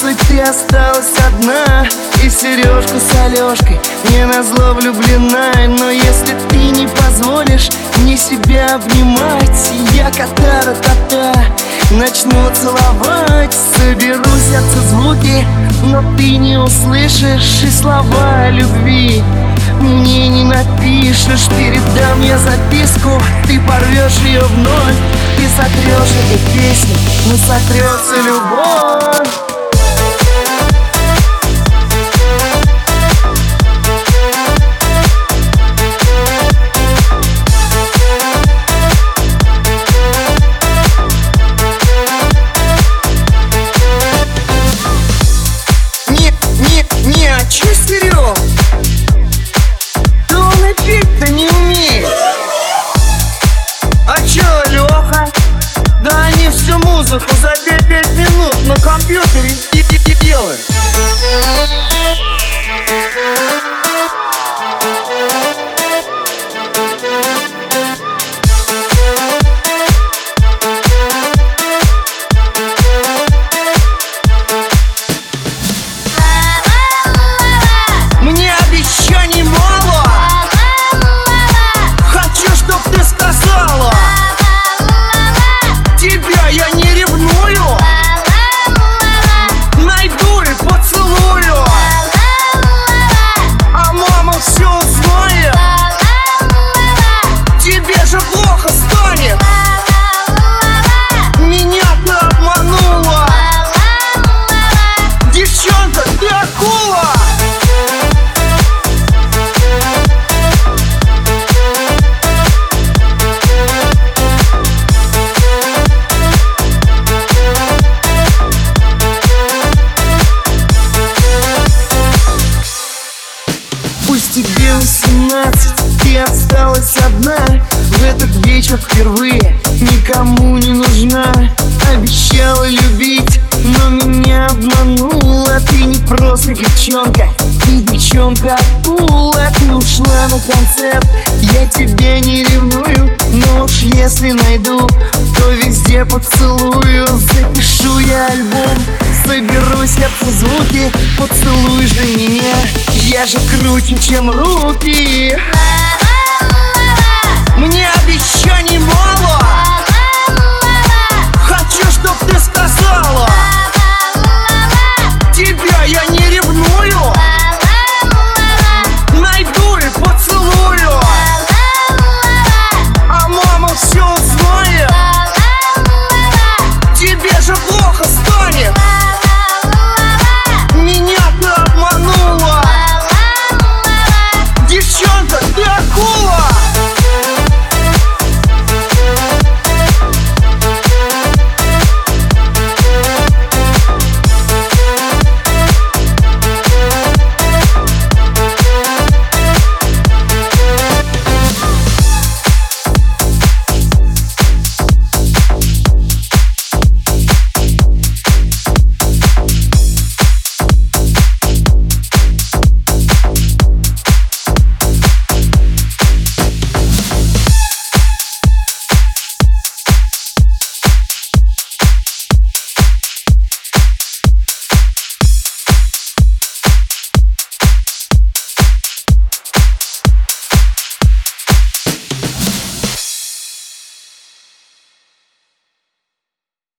Восемнадцать, ты осталась одна И сережку с Алешкой мне назло влюблена Но если ты не позволишь мне себя обнимать Я кота-ра-та-та начну целовать. Соберу сердце звуки, но ты не услышишь И слова любви. Мне не напишешь Передам я записку, ты порвешь ее вновь Ты сотрешь эту песню, но сотрется любовь 5 минут на компьютере и, и, восемнадцать, ты осталась одна. В этот вечер впервые никому не нужна. Обещала любить, но меня обманула. Ты не просто девчонка, ты девчонка акула. Ты ушла на концерт, я тебя не ревную. Но уж если найду, то везде поцелую. Запишу я альбом, соберу сердце звуки Поцелуй же меня, режу круче, чем руки. Мне обещали